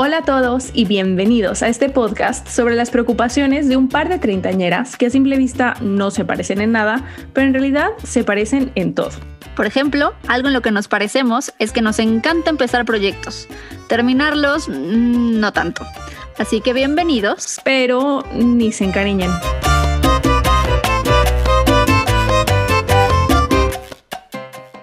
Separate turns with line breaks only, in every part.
Hola a todos y bienvenidos a este podcast sobre las preocupaciones de un par de treintañeras que a simple vista no se parecen en nada, pero en realidad se parecen en todo.
Por ejemplo, algo en lo que nos parecemos es que nos encanta empezar proyectos. Terminarlos, mm, no tanto. Así que bienvenidos.
Pero ni se encariñen.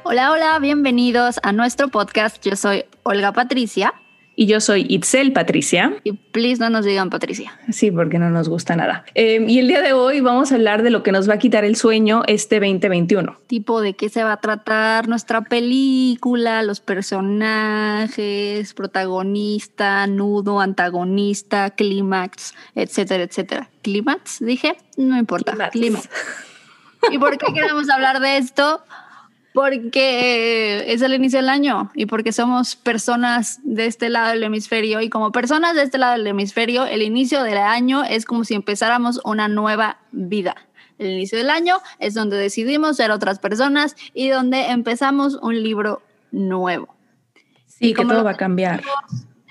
Hola, hola, bienvenidos a nuestro podcast. Yo soy Olga Patricia.
Y yo soy Itzel Patricia.
Y please no nos digan Patricia.
Sí, porque no nos gusta nada. Eh, y el día de hoy vamos a hablar de lo que nos va a quitar el sueño este 2021.
Tipo de qué se va a tratar nuestra película, los personajes, protagonista, nudo, antagonista, clímax, etcétera, etcétera. ¿Clímax? Dije, no importa. Clímax. ¿Y por qué queremos hablar de esto? Porque es el inicio del año y porque somos personas de este lado del hemisferio y como personas de este lado del hemisferio, el inicio del año es como si empezáramos una nueva vida. El inicio del año es donde decidimos ser otras personas y donde empezamos un libro nuevo.
Sí, que todo va a cambiar.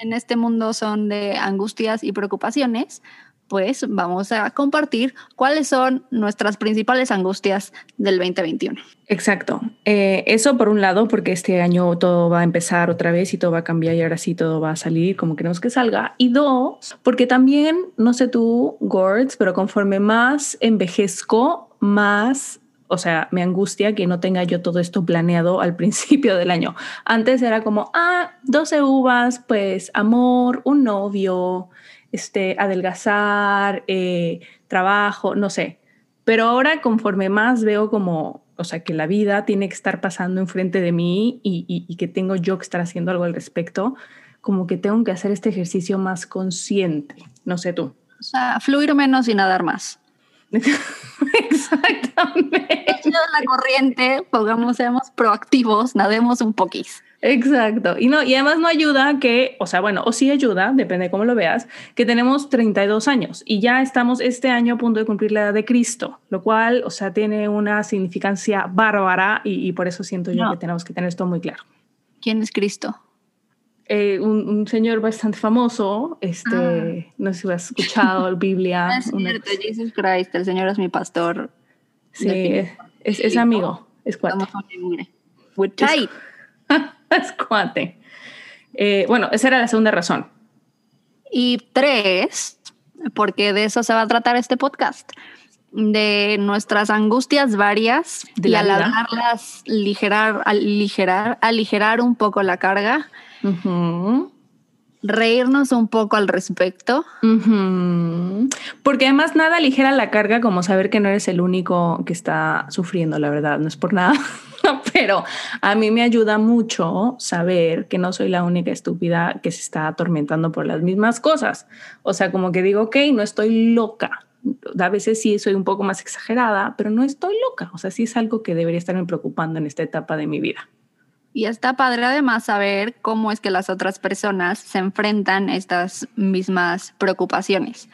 En este mundo son de angustias y preocupaciones, pues vamos a compartir cuáles son nuestras principales angustias del 2021.
Exacto. Eh, eso por un lado, porque este año todo va a empezar otra vez y todo va a cambiar y ahora sí todo va a salir como queremos que salga. Y dos, porque también, no sé tú, Gords, pero conforme más envejezco, más o sea, me angustia que no tenga yo todo esto planeado al principio del año. Antes era como, ah, 12 uvas, pues amor, un novio, este, adelgazar, eh, trabajo, no sé. Pero ahora conforme más veo como, o sea, que la vida tiene que estar pasando enfrente de mí y, y, que tengo yo que estar haciendo algo al respecto, como que tengo que hacer este ejercicio más consciente. No sé tú.
O sea, fluir menos y nadar más.
Exactamente.
la corriente, pongamos, seamos proactivos, nademos un poquís.
Exacto. Y no, y además no ayuda que, o sea, bueno, o sí ayuda, depende de cómo lo veas, que tenemos 32 años y ya estamos este año a punto de cumplir la edad de Cristo, lo cual, o sea, tiene una significancia bárbara y, por eso siento yo que tenemos que tener esto muy claro.
¿Quién es Cristo?
Eh, un, señor bastante famoso, este, ah. no sé si has escuchado la Biblia.
es cierto, Jesus Christ, el Señor es mi pastor.
Sí, es, es, amigo, es cuate.
tight.
es cuate. Eh, bueno, esa era la segunda razón.
Y tres, porque de eso se va a tratar este podcast, de nuestras angustias varias de y alargarlas, ligerar, aligerar, aligerar un poco la carga reírnos un poco al respecto.
Porque además nada ligera la carga como saber que no eres el único que está sufriendo, la verdad, no es por nada, pero a mí me ayuda mucho saber que no soy la única estúpida que se está atormentando por las mismas cosas. O sea, como que digo, ok, no estoy loca. A veces sí soy un poco más exagerada, pero no estoy loca. O sea, sí es algo que debería estarme preocupando en esta etapa de mi vida.
Y está padre además saber cómo es que las otras personas se enfrentan a estas mismas preocupaciones.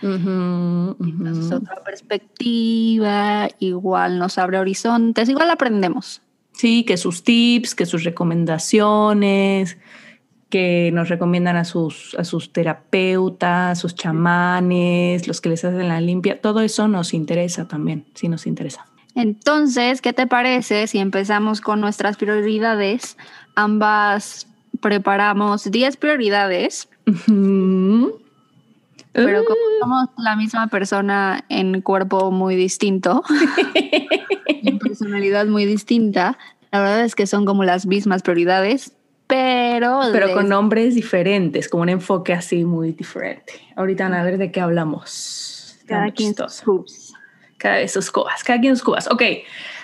otra perspectiva, igual nos abre horizontes, igual aprendemos.
Sí, que sus tips, que sus recomendaciones, que nos recomiendan a sus, a sus terapeutas, sus chamanes, los que les hacen la limpia, todo eso nos interesa también, sí nos interesa.
Entonces, ¿qué te parece si empezamos con nuestras prioridades? Ambas preparamos 10 prioridades. Pero como uh. somos la misma persona en cuerpo muy distinto, en personalidad muy distinta, la verdad es que son como las mismas prioridades, pero...
Pero con nombres diferentes, como un enfoque así muy diferente. Ahorita a ver de qué hablamos.
Cada quien
cada vez sus cubas, cada quien sus cubas. Ok,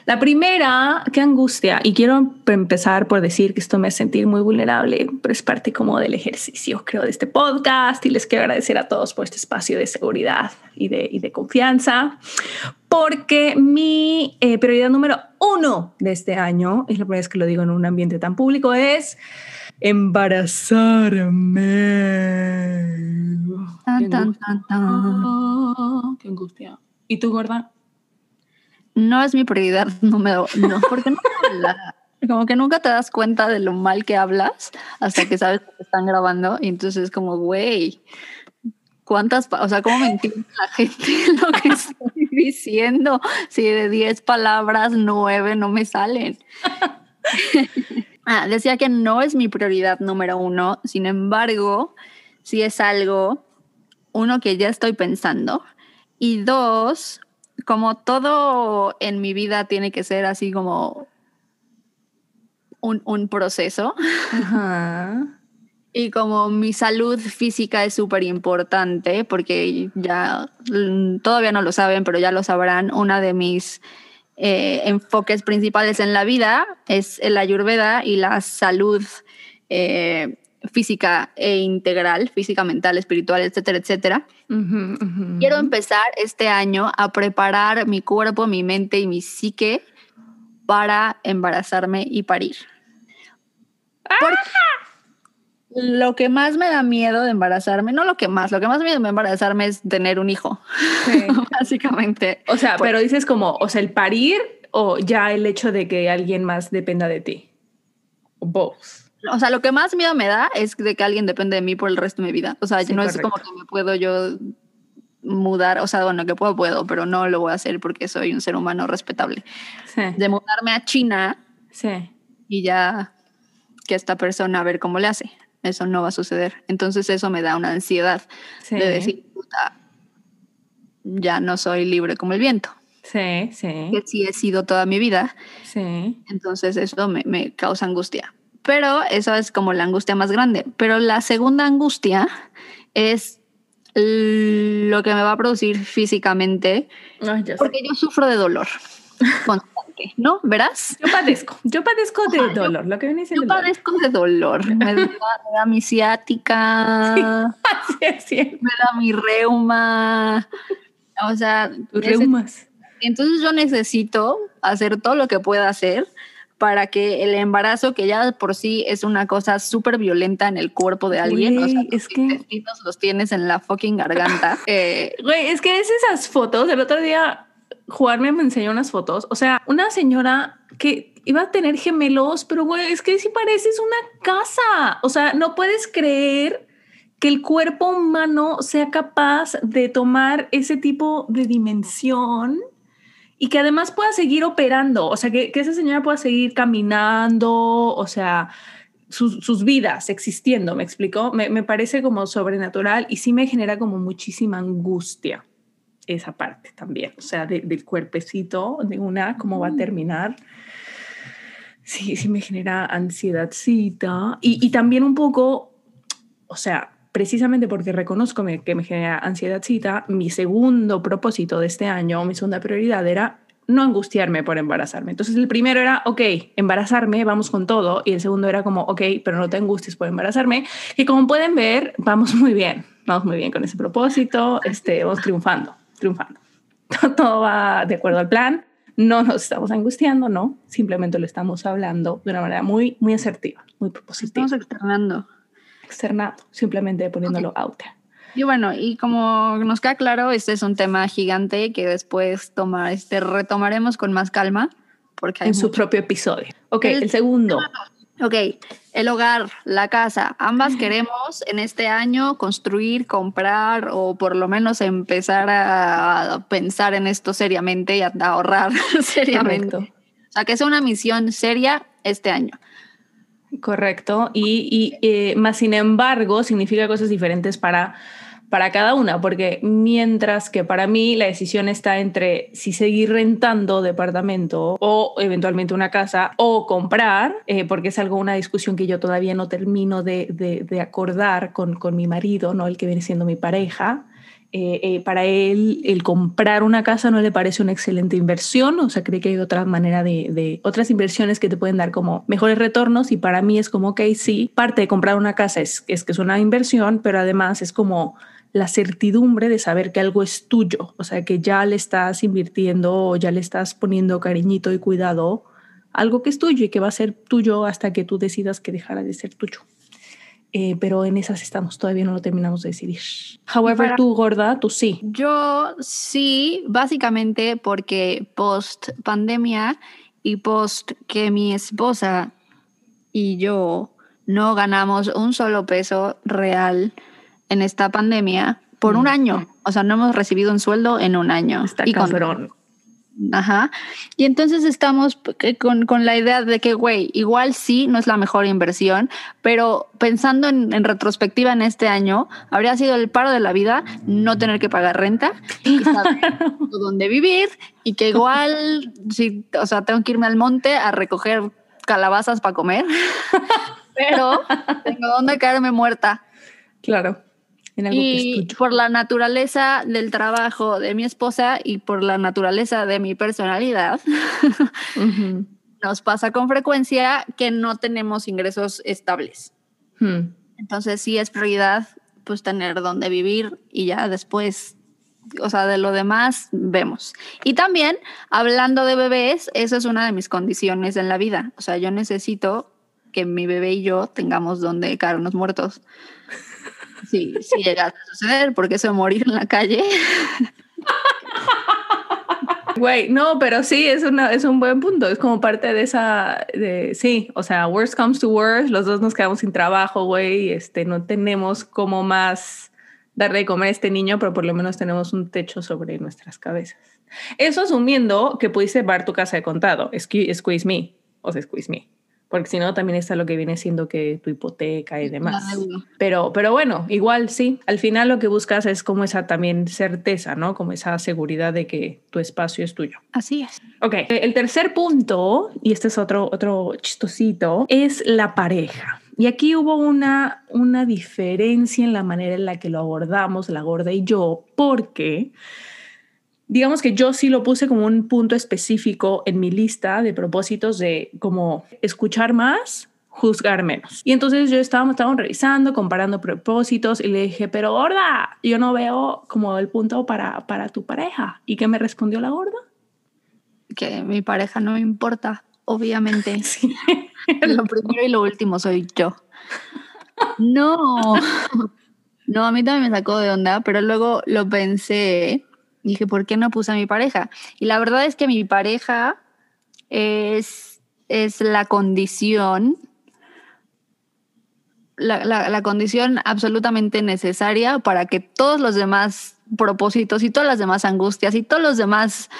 la primera, qué angustia, y quiero empezar por decir que esto me hace sentir muy vulnerable, pero es parte como del ejercicio, creo, de este podcast, y les quiero agradecer a todos por este espacio de seguridad y de, y de confianza, porque mi eh, prioridad número uno de este año, es la primera vez que lo digo en un ambiente tan público, es embarazarme.
Tan, tan, tan, tan.
qué angustia. ¿Y tú, gorda?
No es mi prioridad número no, porque no. Como que nunca te das cuenta de lo mal que hablas hasta que sabes que te están grabando y entonces es como, güey, ¿cuántas, o sea, cómo mentir a la gente lo que estoy diciendo? Si de 10 palabras, 9 no me salen. ah, decía que no es mi prioridad número uno, sin embargo, sí es algo, uno, que ya estoy pensando y dos, como todo en mi vida tiene que ser así como un, proceso. Y como mi salud física es súper importante, porque ya mm, todavía no lo saben, pero ya lo sabrán, una de mis eh, enfoques principales en la vida es el ayurveda y la salud eh, física e integral, física, mental, espiritual, etcétera, etcétera. Quiero empezar este año a preparar mi cuerpo, mi mente y mi psique para embarazarme y parir. Lo que más me da miedo de embarazarme, no lo que más, lo que más miedo de embarazarme es tener un hijo, básicamente.
O sea, pero dices como, o sea, el parir o ya el hecho de que alguien más dependa de ti. Both.
O sea, lo que más miedo me da es de que alguien depende de mí por el resto de mi vida. O sea, no es como que me puedo yo mudar, o sea, bueno, que puedo, puedo, pero no lo voy a hacer porque soy un ser humano respetable. De mudarme a China
sí.
y ya que esta persona a ver cómo le hace. Eso no va a suceder. Entonces eso me da una ansiedad de decir, puta, ya no soy libre como el viento.
Sí, sí.
Que sí he sido toda mi vida.
Sí.
Entonces eso me, me causa angustia. Pero eso es como la angustia más grande. Pero la segunda angustia es lo que me va a producir físicamente, porque yo sufro de dolor constante, ¿no? ¿Verás?
Yo padezco, yo padezco de dolor, lo que viene
Yo padezco de dolor, me da, mi ciática, me da mi reuma, o sea,
reumas.
Entonces yo necesito hacer todo lo que pueda hacer para que el embarazo, que ya por sí es una cosa súper violenta en el cuerpo de alguien, o sea, es que los tienes en la fucking garganta.
Eh, güey, es que es esas fotos. El otro día Juan me enseñó unas fotos. O sea, una señora que iba a tener gemelos, pero güey, es que si pareces una casa. O sea, no puedes creer que el cuerpo humano sea capaz de tomar ese tipo de dimensión y que además pueda seguir operando, o sea, que, esa señora pueda seguir caminando, o sea, sus, vidas existiendo, ¿me explicó? Me, parece como sobrenatural y sí me genera como muchísima angustia esa parte también, o sea, del cuerpecito de una, cómo va a terminar. Sí, sí me genera ansiedadcita y, y también un poco, o sea, precisamente porque reconozco que me genera ansiedadcita, mi segundo propósito de este año, mi segunda prioridad era no angustiarme por embarazarme. Entonces el primero era, ok, embarazarme, vamos con todo. Y el segundo era como, ok, pero no te angusties por embarazarme. Y como pueden ver, vamos muy bien, vamos muy bien con ese propósito, este, vamos triunfando, triunfando. Todo va de acuerdo al plan, no nos estamos angustiando, no, simplemente lo estamos hablando de una manera muy, muy asertiva, muy propositiva.
Estamos externando
externado, simplemente poniéndolo out
Y bueno, y como nos queda claro, este es un tema gigante que después toma, este, retomaremos con más calma. Porque
en su propio episodio. Ok, el, segundo.
Ok, el hogar, la casa. Ambas queremos en este año construir, comprar o por lo menos empezar a pensar en esto seriamente y a ahorrar seriamente. O sea, que es una misión seria este año.
Correcto. Y, eh, más sin embargo, significa cosas diferentes para, para cada una, porque mientras que para mí la decisión está entre si seguir rentando departamento o eventualmente una casa o comprar, eh, porque es algo, una discusión que yo todavía no termino de, de, acordar con, con mi marido, ¿no? el que viene siendo mi pareja. Eh, eh, para él el comprar una casa no le parece una excelente inversión, o sea, cree que hay otra manera de, otras inversiones que te pueden dar como mejores retornos y para mí es como, ok, sí, parte de comprar una casa es, que es una inversión, pero además es como la certidumbre de saber que algo es tuyo, o sea, que ya le estás invirtiendo o ya le estás poniendo cariñito y cuidado, algo que es tuyo y que va a ser tuyo hasta que tú decidas que dejara de ser tuyo. Eh, pero en esas estamos, todavía no lo terminamos de decidir. However, tú gorda, tú sí.
Yo sí, básicamente porque post pandemia y post que mi esposa y yo no ganamos un solo peso real en esta pandemia por un
Mm.
año. O sea, no hemos recibido un sueldo en un año.
Está
Y con-. Ajá. Y entonces estamos con, con la idea de que, güey, igual sí, no es la mejor inversión, pero pensando en, en retrospectiva en este año, habría sido el paro de la vida no tener que pagar renta y saber dónde vivir y que igual, sí, o sea, tengo que irme al monte a recoger calabazas para comer, pero tengo dónde caerme muerta.
Claro. En algo que
Y
tuyo.
por la naturaleza del trabajo de mi esposa y por la naturaleza de mi personalidad,
Ujú.
nos pasa con frecuencia que no tenemos ingresos estables.
Hmm.
Entonces sí es prioridad pues tener donde vivir y ya después, o sea, de lo demás vemos. Y también, hablando de bebés, eso es una de mis condiciones en la vida. O sea, yo necesito que mi bebé y yo tengamos donde caernos muertos. Sí, sí llega a suceder, porque eso de morir en la calle.
Güey, no, pero sí, es, una, es un buen punto. Es como parte de esa, de, sí, o sea, worst comes to worst, los dos nos quedamos sin trabajo, güey, este, no tenemos como más darle de comer a este niño, pero por lo menos tenemos un techo sobre nuestras cabezas. Eso asumiendo que pudiste pagar tu casa de contado, squeeze me, o sea, squeeze me. Porque si no, también está lo que viene siendo que tu hipoteca y demás. Pero, pero bueno, igual sí, al final lo que buscas es como esa también certeza, ¿no? Como esa seguridad de que tu espacio es tuyo.
Así es.
Ok, el tercer punto, y este es otro, otro chistosito, es la pareja. Y aquí hubo una, una diferencia en la manera en la que lo abordamos, la gorda y yo, porque digamos que yo sí lo puse como un punto específico en mi lista de propósitos de como escuchar más, juzgar menos. Y entonces yo estábamos, estábamos revisando, comparando propósitos y le dije, pero gorda, yo no veo como el punto para, para tu pareja. ¿Y qué me respondió la gorda?
Que mi pareja no me importa, obviamente.
Sí.
Lo primero y lo último soy yo. No. No, a mí también me sacó de onda, pero luego lo pensé. Dije, ¿por qué no puse a mi pareja? Y la verdad es que mi pareja es, es la condición, la, la- la condición absolutamente necesaria para que todos los demás propósitos y todas las demás angustias y todos los demás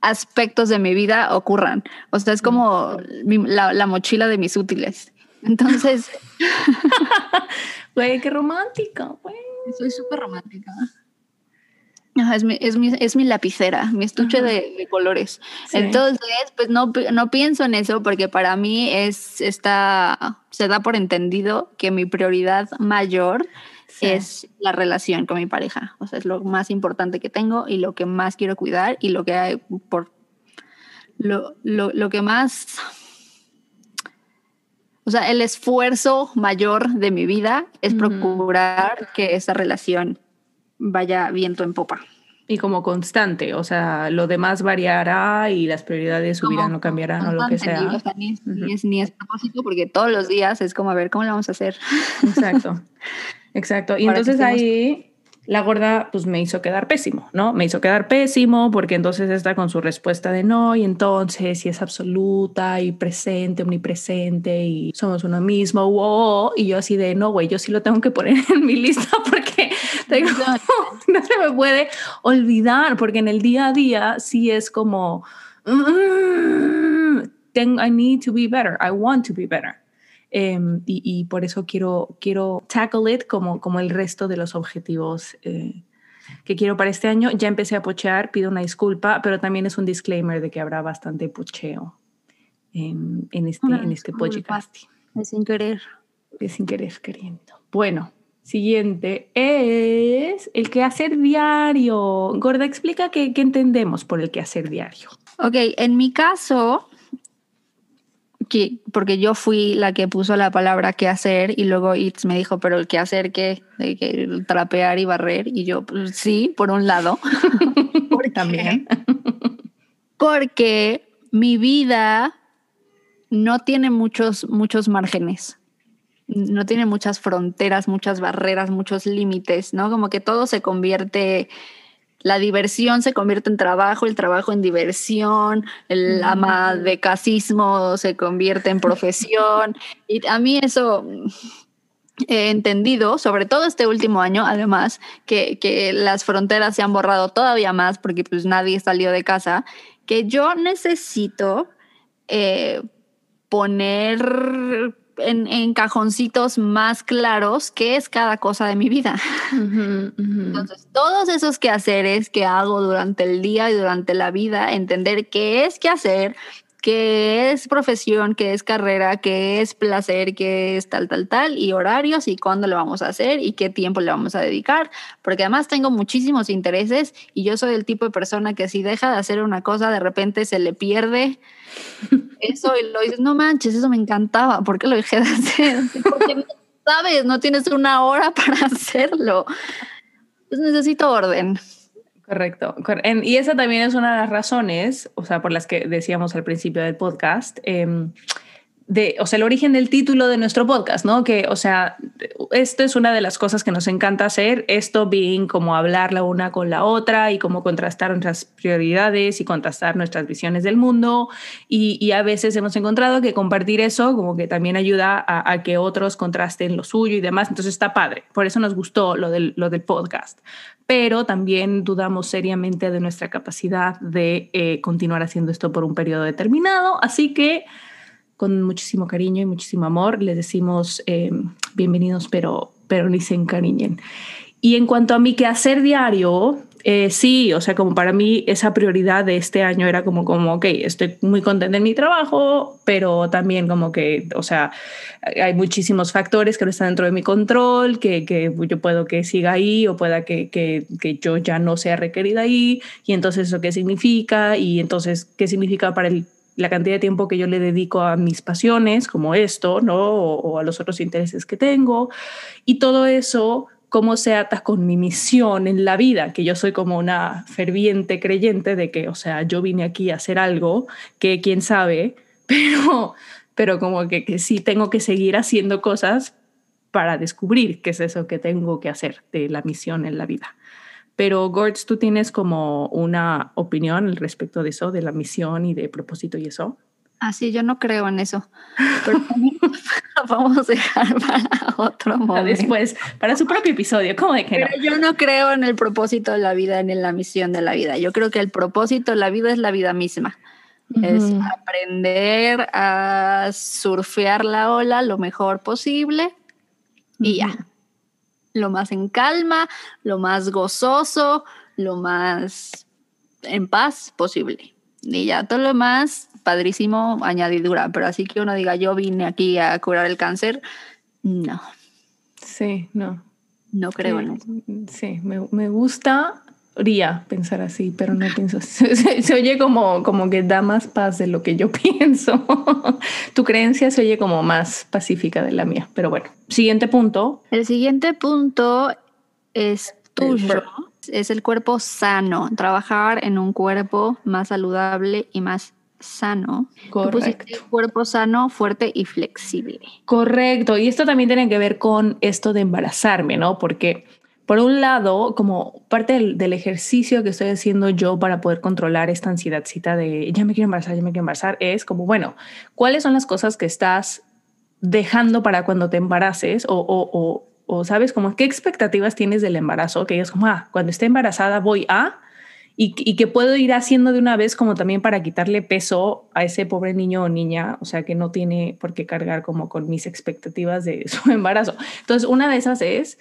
aspectos de mi vida ocurran. O sea, es como mi- la, la mochila de mis útiles. Entonces,
Güey, qué romántica, güey.
soy súper romántica. Ajá, es, mi, es, mi, es mi lapicera, mi estuche de, de colores.
Sí.
Entonces, pues no, no pienso en eso porque para mí es está, se da por entendido que mi prioridad mayor
Sí.
es la relación con mi pareja. O sea, es lo más importante que tengo y lo que más quiero cuidar y lo que hay por lo, lo, lo que más o sea, el esfuerzo mayor de mi vida es procurar que esa relación vaya viento en popa.
Y como constante, o sea, lo demás variará y las prioridades subirán
Como
o cambiarán o lo que sea.
ni- o sea, ni, es, ni
Ujú.
es- ni es propósito porque todos los días es como a ver cómo lo vamos a hacer.
Exacto, exacto. Y
Para que
entonces
estemos-
ahí la gorda pues me hizo quedar pésimo, ¿no? Me hizo quedar pésimo porque entonces está con su respuesta de no y entonces si es absoluta y presente, omnipresente y somos uno mismo, wow, y yo así de no, güey, yo sí lo tengo que poner en mi lista porque tengo, no se me puede olvidar porque en el día a día sí es como "Mm, tengo, I need to be better, I want to be better. Em, y, y por eso quiero, quiero tackle it como, como el resto de los objetivos eh, que quiero para este año. Ya empecé a pochear, pido una disculpa, pero también es un disclaimer de que habrá bastante pocheo en, en este, en este podcast.
Es sin querer.
Es sin querer queriendo. Bueno, siguiente es el quehacer diario. Gorda, explica qué, qué entendemos por el quehacer diario.
Ok, en mi caso, que, porque yo fui la que puso la palabra qué hacer y luego Itz me dijo, pero el qué hacer qué, de que trapear y barrer. Y yo, pues, sí, por un lado.
También.
Porque mi vida no tiene muchos, muchos márgenes. No tiene muchas fronteras, muchas barreras, muchos límites, ¿no? Como que todo se convierte la diversión se convierte en trabajo, el trabajo en diversión, el ama de casismo se convierte en profesión. y a mí eso he entendido, sobre todo este último año, además, que, que, las fronteras se han borrado todavía más porque pues nadie salió de casa, que yo necesito eh, poner en, en, cajoncitos más claros qué es cada cosa de mi vida. Entonces, todos esos quehaceres que hago durante el día y durante la vida, entender qué es qué hacer, qué es profesión, qué es carrera, qué es placer, qué es tal, tal, tal, y horarios y cuándo lo vamos a hacer y qué tiempo le vamos a dedicar, porque además tengo muchísimos intereses y yo soy el tipo de persona que si deja de hacer una cosa, de repente se le pierde eso y lo dices, no manches, eso me encantaba, ¿por qué lo dejé de hacer? Porque, sabes, no tienes una hora para hacerlo. Pues necesito orden.
Correcto. Y esa también es una de las razones, o sea, por las que decíamos al principio del podcast, eh, de, o sea, el origen del título de nuestro podcast, ¿no? Que, o sea, esto es una de las cosas que nos encanta hacer, esto bien como hablar la una con la otra y como contrastar nuestras prioridades y contrastar nuestras visiones del mundo. Y, y a veces hemos encontrado que compartir eso como que también ayuda a, a, que otros contrasten lo suyo y demás. Entonces está padre. Por eso nos gustó lo del, lo del podcast. Pero también dudamos seriamente de nuestra capacidad de eh, continuar haciendo esto por un periodo determinado. Así que con muchísimo cariño y muchísimo amor. Les decimos eh, bienvenidos, pero, pero ni se encariñen. Y en cuanto a mi quehacer diario, eh, sí, o sea, como para mí esa prioridad de este año era como, como, ok, estoy muy contenta en mi trabajo, pero también como que, o sea, hay muchísimos factores que no están dentro de mi control, que, que yo puedo que siga ahí o pueda que, que, que yo ya no sea requerida ahí, y entonces eso qué significa, y entonces qué significa para el la cantidad de tiempo que yo le dedico a mis pasiones, como esto, ¿no? O, o, a los otros intereses que tengo. Y todo eso, cómo se ata con mi misión en la vida, que yo soy como una ferviente creyente de que, o sea, yo vine aquí a hacer algo que quién sabe, pero, pero como que, que sí tengo que seguir haciendo cosas para descubrir qué es eso que tengo que hacer de la misión en la vida. Pero, Gords, ¿tú tienes como una opinión al respecto de eso, de la misión y de propósito y eso?
Ah, sí, yo no creo en eso. Pero vamos a dejar para otro momento.
Después, para su propio episodio, ¿cómo de que
Pero yo no creo en el propósito de la vida, ni en la misión de la vida. Yo creo que el propósito de la vida es la vida misma. Uh -huh. Es aprender a surfear la ola lo mejor posible y uh -huh. ya lo más en calma, lo más gozoso, lo más en paz posible. Y ya todo lo más, padrísimo, añadidura. Pero así que uno diga, yo vine aquí a curar el cáncer, no.
Sí, no.
No creo
sí,
en eso.
Sí, me, me gusta podría pensar así, pero no pienso así. Se, se, oye como, como que da más paz de lo que yo pienso. tu creencia se oye como más pacífica de la mía, pero bueno. Siguiente punto.
El siguiente punto es tuyo. Es el cuerpo sano, trabajar en un cuerpo más saludable y más sano.
Correcto.
Tú cuerpo sano, fuerte y flexible.
Correcto. Y esto también tiene que ver con esto de embarazarme, ¿no? Porque por un lado, como parte del, del, ejercicio que estoy haciendo yo para poder controlar esta ansiedadcita de ya me quiero embarazar, ya me quiero embarazar, es como, bueno, ¿cuáles son las cosas que estás dejando para cuando te embaraces? O, o, o, o ¿sabes? Como, ¿qué expectativas tienes del embarazo? Que es como, ah, cuando esté embarazada voy a... Y, que puedo ir haciendo de una vez como también para quitarle peso a ese pobre niño o niña, o sea, que no tiene por qué cargar como con mis expectativas de su embarazo. Entonces, una de esas es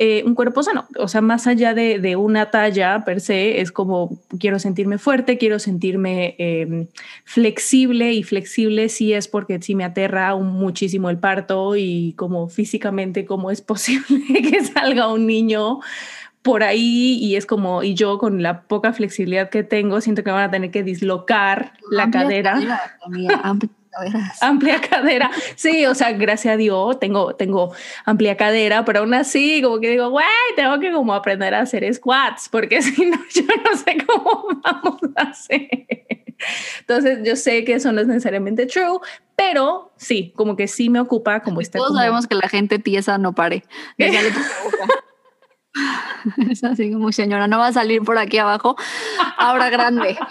eh, un cuerpo sano. O sea, más allá de, de, una talla per se, es como quiero sentirme fuerte, quiero sentirme eh, flexible y flexible sí es porque sí me aterra un, muchísimo el parto y como físicamente cómo es posible que salga un niño por ahí y es como, y yo con la poca flexibilidad que tengo, siento que van a tener que dislocar la cadera.
amplia caderas.
Amplia cadera. Sí, o sea, gracias a Dios tengo, tengo amplia cadera, pero aún así como que digo, güey, tengo que como aprender a hacer squats, porque si no, yo no sé cómo vamos a hacer. Entonces, yo sé que eso no es necesariamente true, pero sí, como que sí me ocupa como está.
Todos
como...
sabemos que la gente tiesa no pare. Es así como, señora, no va a salir por aquí abajo, ahora grande.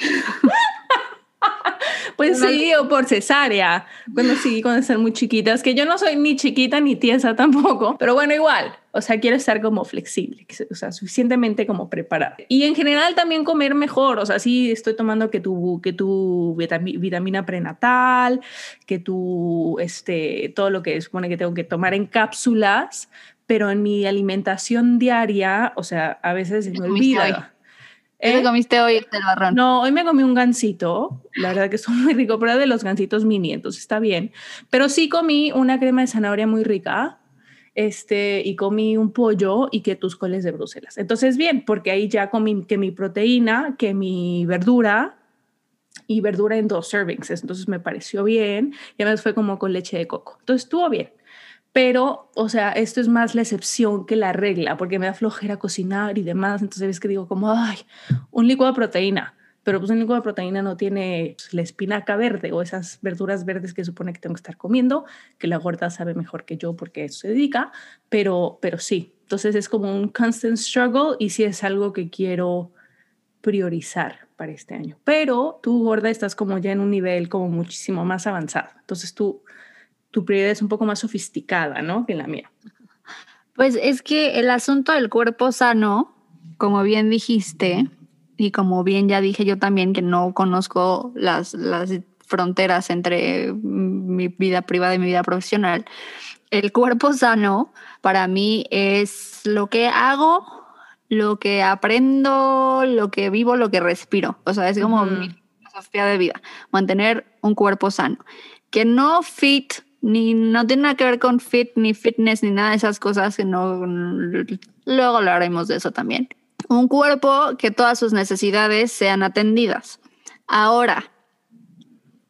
Pues sí, o por cesárea, cuando sí, cuando están muy chiquitas, que yo no soy ni chiquita ni tiesa tampoco, pero bueno, igual, o sea, quiero estar como flexible, o sea, suficientemente como preparada. Y en general también comer mejor, o sea, sí estoy tomando que tu, que tu vitamina prenatal, que tu, este, todo lo que supone que tengo que tomar en cápsulas, pero en mi alimentación diaria, o sea, a veces me olvida.
¿Qué ¿Eh? comiste hoy el barrón?
No, hoy me comí un gansito, la verdad que es muy rico, pero de los gansitos mini, entonces está bien. Pero sí comí una crema de zanahoria muy rica, este, y comí un pollo y que tus coles de Bruselas. Entonces, bien, porque ahí ya comí que mi proteína, que mi verdura y verdura en dos servings. Entonces me pareció bien y además fue como con leche de coco. Entonces estuvo bien. Pero, o sea, esto es más la excepción que la regla, porque me da flojera cocinar y demás. Entonces ves que digo como, ay, un licuado de proteína. Pero pues un licuado de proteína no tiene pues, la espinaca verde o esas verduras verdes que supone que tengo que estar comiendo, que la gorda sabe mejor que yo porque eso se dedica, pero, pero sí. Entonces es como un constant struggle y sí es algo que quiero priorizar para este año. Pero tú, gorda, estás como ya en un nivel como muchísimo más avanzado. Entonces tú tu prioridad es un poco más sofisticada, ¿no? Que la mía.
Pues es que el asunto del cuerpo sano, como bien dijiste, y como bien ya dije yo también que no conozco las, las fronteras entre mi vida privada y mi vida profesional, el cuerpo sano para mí es lo que hago, lo que aprendo, lo que vivo, lo que respiro. O sea, es como mi filosofía de vida, mantener un cuerpo sano. Que no fit ni no tiene nada que ver con fit, ni fitness, ni nada de esas cosas que no. Luego hablaremos de eso también. Un cuerpo que todas sus necesidades sean atendidas. Ahora,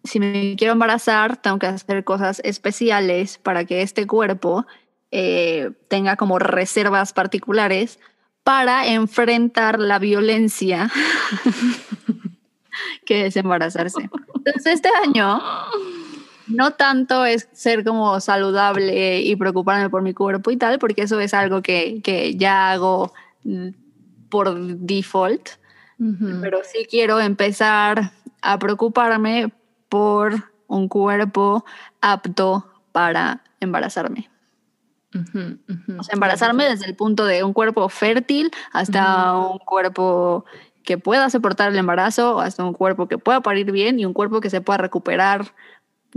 si me quiero embarazar, tengo que hacer cosas especiales para que este cuerpo eh, tenga como reservas particulares para enfrentar la violencia que es embarazarse. Entonces, este año no tanto es ser como saludable y preocuparme por mi cuerpo y tal, porque eso es algo que, que ya hago mm, por default, pero sí quiero empezar a preocuparme por un cuerpo apto para embarazarme. O sea, embarazarme desde el punto de un cuerpo fértil hasta un cuerpo que pueda soportar el embarazo, hasta un cuerpo que pueda parir bien y un cuerpo que se pueda recuperar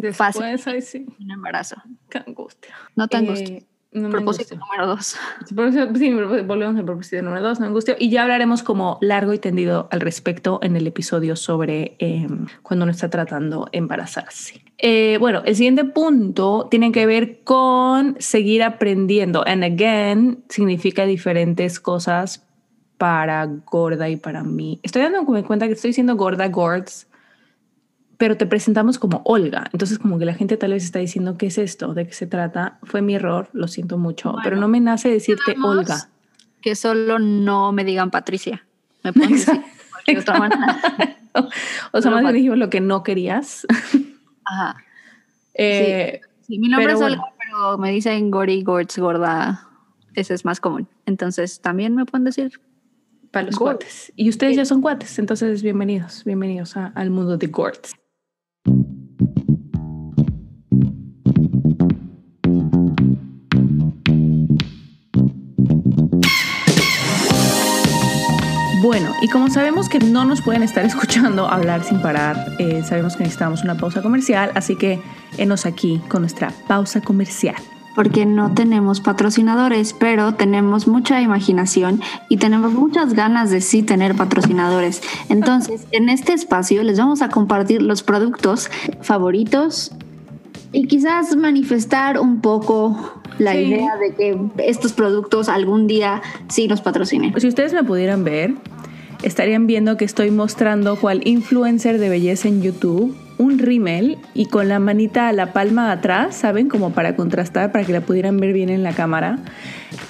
Después, Fácil. sí.
Un embarazo.
Qué angustia.
No te angustia. Eh, propósito número dos.
Sí, volvemos al propósito número dos, no angustia. Y ya hablaremos como largo y tendido al respecto en el episodio sobre em, cuando uno está tratando embarazarse. Eh, bueno, el siguiente punto tiene que ver con seguir aprendiendo. And again, significa diferentes cosas para gorda y para mí. Estoy dando cuenta que estoy diciendo gorda, gords, pero te presentamos como Olga. Entonces como que la gente tal vez está diciendo, ¿qué es esto? ¿De qué se trata? Fue mi error, lo siento mucho, pero no me nace decirte Olga.
Que solo no me digan Patricia. Me pueden decir de otra manera.
o sea, más bien dijimos lo que no querías.
Ajá. Eh, sí. mi nombre es Olga, pero me dicen Gori, Gords, Gorda. Ese es más común. Entonces también me pueden decir
para los cuates. Y ustedes ya son cuates, entonces bienvenidos, bienvenidos al mundo de Gords. Bueno, y como sabemos que no nos pueden estar escuchando hablar sin parar, eh, sabemos que necesitamos una pausa comercial, así que enos aquí con nuestra pausa comercial
porque no tenemos patrocinadores, pero tenemos mucha imaginación y tenemos muchas ganas de sí tener patrocinadores. Entonces, en este espacio les vamos a compartir los productos favoritos y quizás manifestar un poco la idea de que estos productos algún día sí nos patrocinen.
Si ustedes me pudieran ver, estarían viendo que estoy mostrando cuál influencer de belleza en YouTube un rímel y con la manita a la palma atrás, ¿saben? Como para contrastar, para que la pudieran ver bien en la cámara.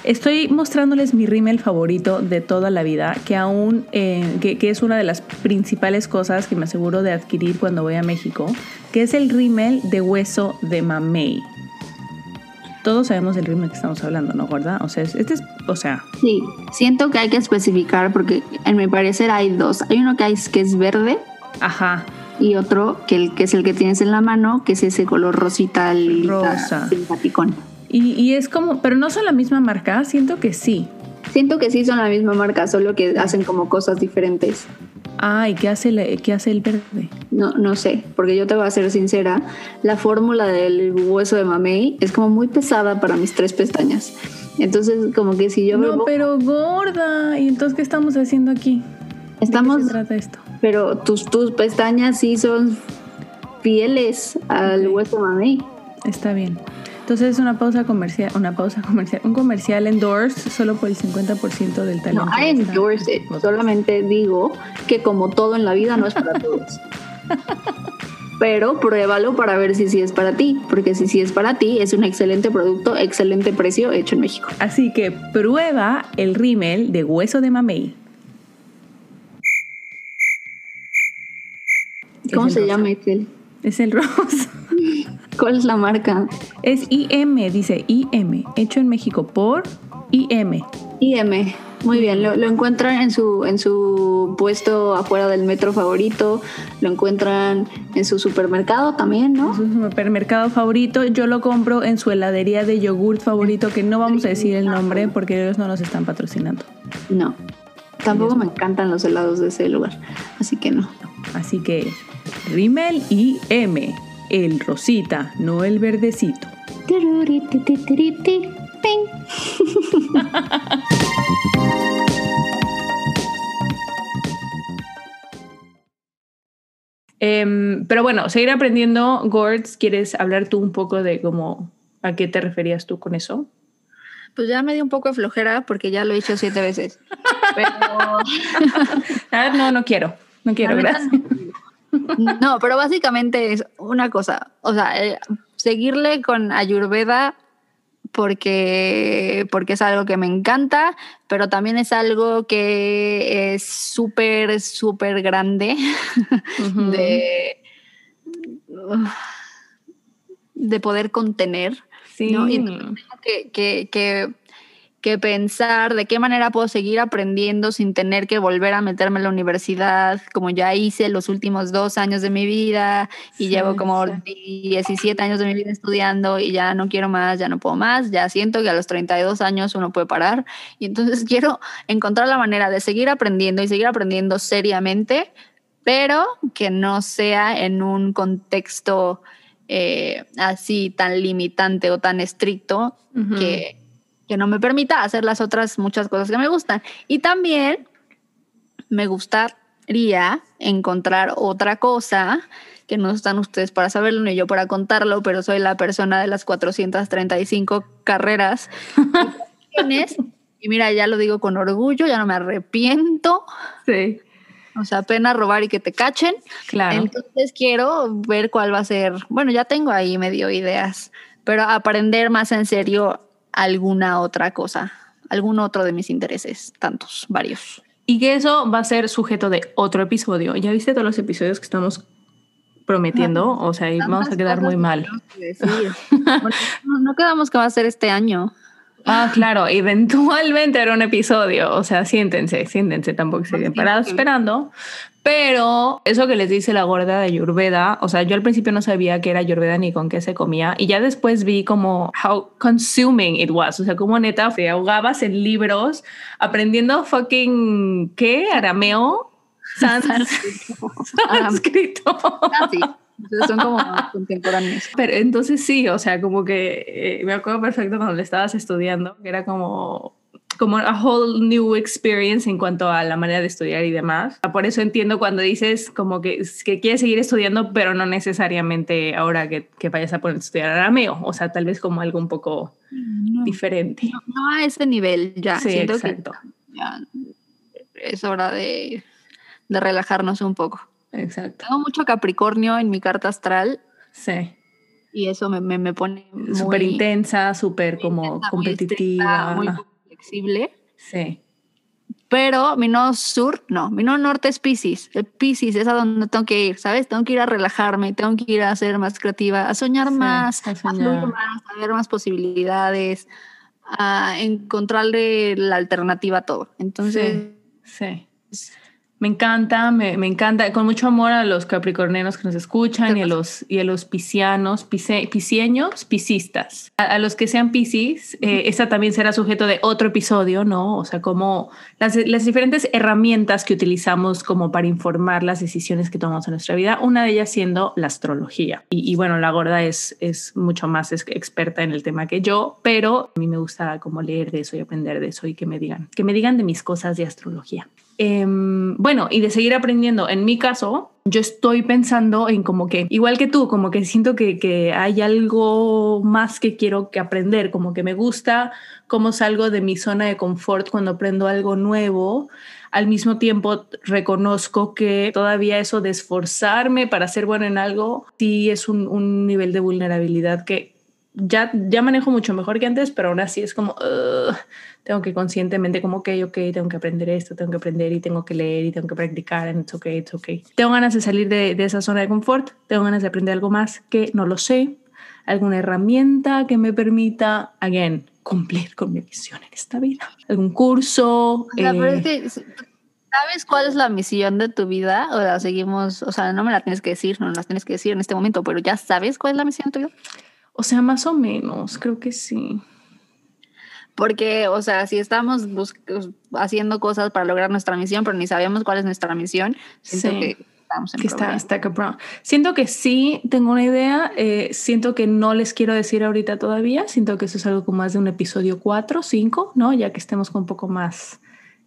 Estoy mostrándoles mi rímel favorito de toda la vida, que aún, eh, que, es una de las principales cosas que me aseguro de adquirir cuando voy a México, que es el rímel de hueso de mamey. Todos sabemos del ritmo que estamos hablando, ¿no, ¿verdad? O sea, este es, o sea.
Sí, siento que hay que especificar porque en mi parecer hay dos. Hay uno que, hay, que es verde.
Ajá.
Y otro que, el, que es el que tienes en la mano, que es ese color rosita,
Rosa. simpaticón. Y, y es como, pero no son la misma marca, siento que sí.
Siento que sí son la misma marca, solo que hacen como cosas diferentes.
Ah, ¿y qué hace, el, qué hace el verde?
No, no sé, porque yo te voy a ser sincera, la fórmula del hueso de mamey es como muy pesada para mis tres pestañas. Entonces, como que si yo
No, pero gorda. ¿Y entonces qué estamos haciendo aquí?
Estamos...
¿De qué se trata esto?
Pero tus, tus pestañas sí son fieles al hueso de mamey.
Está bien. Entonces es una pausa comercial, una pausa comercial, un comercial endorse solo por el 50% del talento.
No, I endorse it. Solamente digo que como todo en la vida no es para todos. Pero pruébalo para ver si sí es para ti, porque si sí es para ti, es un excelente producto, excelente precio hecho en México.
Así que prueba el rímel de hueso de mamey.
¿Cómo se llama, Excel?
Es el rosa.
¿Cuál es la marca?
Es IM, dice IM, hecho en México por IM.
IM, muy bien, lo, encuentran en su, en su puesto afuera del metro favorito, lo encuentran en su supermercado también, ¿no?
En su supermercado favorito, yo lo compro en su heladería de yogurt favorito, que no vamos a decir el nombre porque ellos no nos están patrocinando.
No, tampoco me encantan los helados de ese lugar, así que no.
Así que Rimmel IM el rosita, no el verdecito. Em, pero bueno, seguir aprendiendo, Gords, ¿quieres hablar tú un poco de cómo, a qué te referías tú con eso?
Pues ya me dio un poco de flojera porque ya lo he hecho siete veces. Pero...
ah, no, no quiero. No quiero, gracias.
No, pero básicamente es una cosa, o sea, eh, seguirle con Ayurveda porque, porque es algo que me encanta, pero también es algo que es súper, súper grande de, de poder contener. Sí. ¿no? Y que, que, que que pensar de qué manera puedo seguir aprendiendo sin tener que volver a meterme en la universidad, como ya hice los últimos dos años de mi vida y llevo como 17 años de mi vida estudiando y ya no quiero más, ya no puedo más, ya siento que a los 32 años uno puede parar. Y entonces quiero encontrar la manera de seguir aprendiendo y seguir aprendiendo seriamente, pero que no sea en un contexto eh, así tan limitante o tan estricto que que no me permita hacer las otras muchas cosas que me gustan. Y también me gustaría encontrar otra cosa que no están ustedes para saberlo ni yo para contarlo, pero soy la persona de las 435 carreras y mira, ya lo digo con orgullo, ya no me arrepiento.
Sí.
O sea, pena robar y que te cachen.
Claro.
Entonces quiero ver cuál va a ser. Bueno, ya tengo ahí medio ideas, pero aprender más en serio alguna otra cosa, algún otro de mis intereses, tantos, varios.
Y que eso va a ser sujeto de otro episodio. ¿Ya viste todos los episodios que estamos prometiendo? o sea, vamos a quedar muy mal.
no, quedamos que va a ser este año.
Ah, claro, eventualmente era un episodio. O sea, siéntense, siéntense, tampoco se queden parados esperando. Pero eso que les dice la gorda de Ayurveda, o sea, yo al principio no sabía que era Ayurveda ni con qué se comía y ya después vi como how consuming it was, o sea, como neta te ahogabas en libros aprendiendo fucking, ¿qué? Arameo, sánscrito.
son como contemporáneos.
Pero entonces sí, o sea, como que eh, me acuerdo perfecto cuando le estabas estudiando, que era como como a whole new experience en cuanto a la manera de estudiar y demás. Por eso entiendo cuando dices como que, que quieres seguir estudiando, pero no necesariamente ahora que, que vayas a poner a estudiar arameo, o sea, tal vez como algo un poco diferente.
No, a ese nivel ya.
Sí, Siento exacto.
ya es hora de, de relajarnos un poco.
Exacto.
Tengo mucho Capricornio en mi carta astral.
Sí.
Y eso me, me, me pone
súper intensa, súper como competitiva.
Muy flexible.
Sí.
Pero mi nodo sur, no, mi nodo norte es Pisces. El Pisces es a donde tengo que ir, ¿sabes? Tengo que ir a relajarme, tengo que ir a ser más creativa, a soñar más, a, soñar. más, a ver más posibilidades, a encontrarle la alternativa a todo. Entonces,
sí. Me encanta, me, me, encanta, con mucho amor a los capricornianos que nos escuchan y a los, y a los piscianos, pisieños, pisistas. A, los que sean piscis, eh, esa también será sujeto de otro episodio, ¿no? O sea, como las, las, diferentes herramientas que utilizamos como para informar las decisiones que tomamos en nuestra vida, una de ellas siendo la astrología. Y, y bueno, la gorda es, es mucho más experta en el tema que yo, pero a mí me gusta como leer de eso y aprender de eso y que me digan, que me digan de mis cosas de astrología. Em, bueno, y de seguir aprendiendo. En mi caso, yo estoy pensando en como que, igual que tú, como que siento que, hay algo más que quiero que aprender, como que me gusta cómo salgo de mi zona de confort cuando aprendo algo nuevo. Al mismo tiempo, reconozco que todavía eso de esforzarme para ser bueno en algo, sí es un nivel de vulnerabilidad que ya, ya manejo mucho mejor que antes, pero aún así es como tengo que conscientemente como, ok, ok, tengo que aprender esto, tengo que aprender y tengo que leer y tengo que practicar, and it's okay, it's okay. Tengo ganas de salir de, de esa zona de confort, tengo ganas de aprender algo más que no lo sé, alguna herramienta que me permita, again, cumplir con mi misión en esta vida. Algún curso.
Eh, ¿Sabes cuál es la misión de tu vida? O la seguimos, o sea, no me la tienes que decir, no me la tienes que decir en este momento, pero ya sabes cuál es la misión de tu vida.
O sea, más o menos, creo que sí.
Porque, o sea, si estamos haciendo cosas para lograr nuestra misión, pero ni sabemos cuál es nuestra misión, siento que estamos en que
está, Siento que sí tengo una idea, eh, siento que no les quiero decir ahorita todavía, siento que eso es algo como más de un episodio 4, 5, ¿no? Ya que estemos un poco más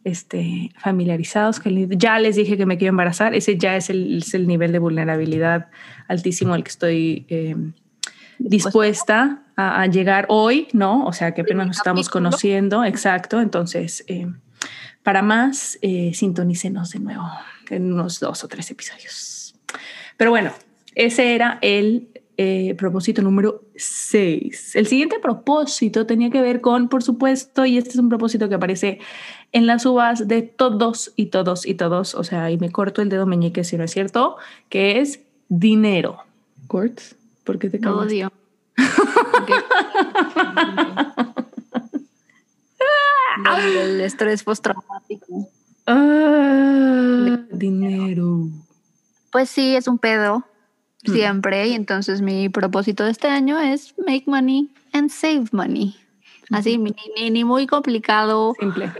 este, familiarizados. Que ya les dije que me quiero embarazar, ese ya es el, es el nivel de vulnerabilidad altísimo al que estoy... Eh, dispuesta a, llegar hoy, ¿no? O sea, que apenas nos estamos conociendo, exacto. Entonces, eh, para más, eh, sintonícenos de nuevo en unos dos o tres episodios. Pero bueno, ese era el eh, propósito número seis. El siguiente propósito tenía que ver con, por supuesto, y este es un propósito que aparece en las uvas de todos y todos y todos, o sea, y me corto el dedo meñique si no es cierto, que es dinero. ¿Corts? ¿Por qué te calmas? Odio.
el estrés postraumático.
Ah, dinero.
Pues sí, es un pedo mm. siempre. Y entonces mi propósito de este año es make money and save money. Así, ni, ni, muy complicado.
Simple.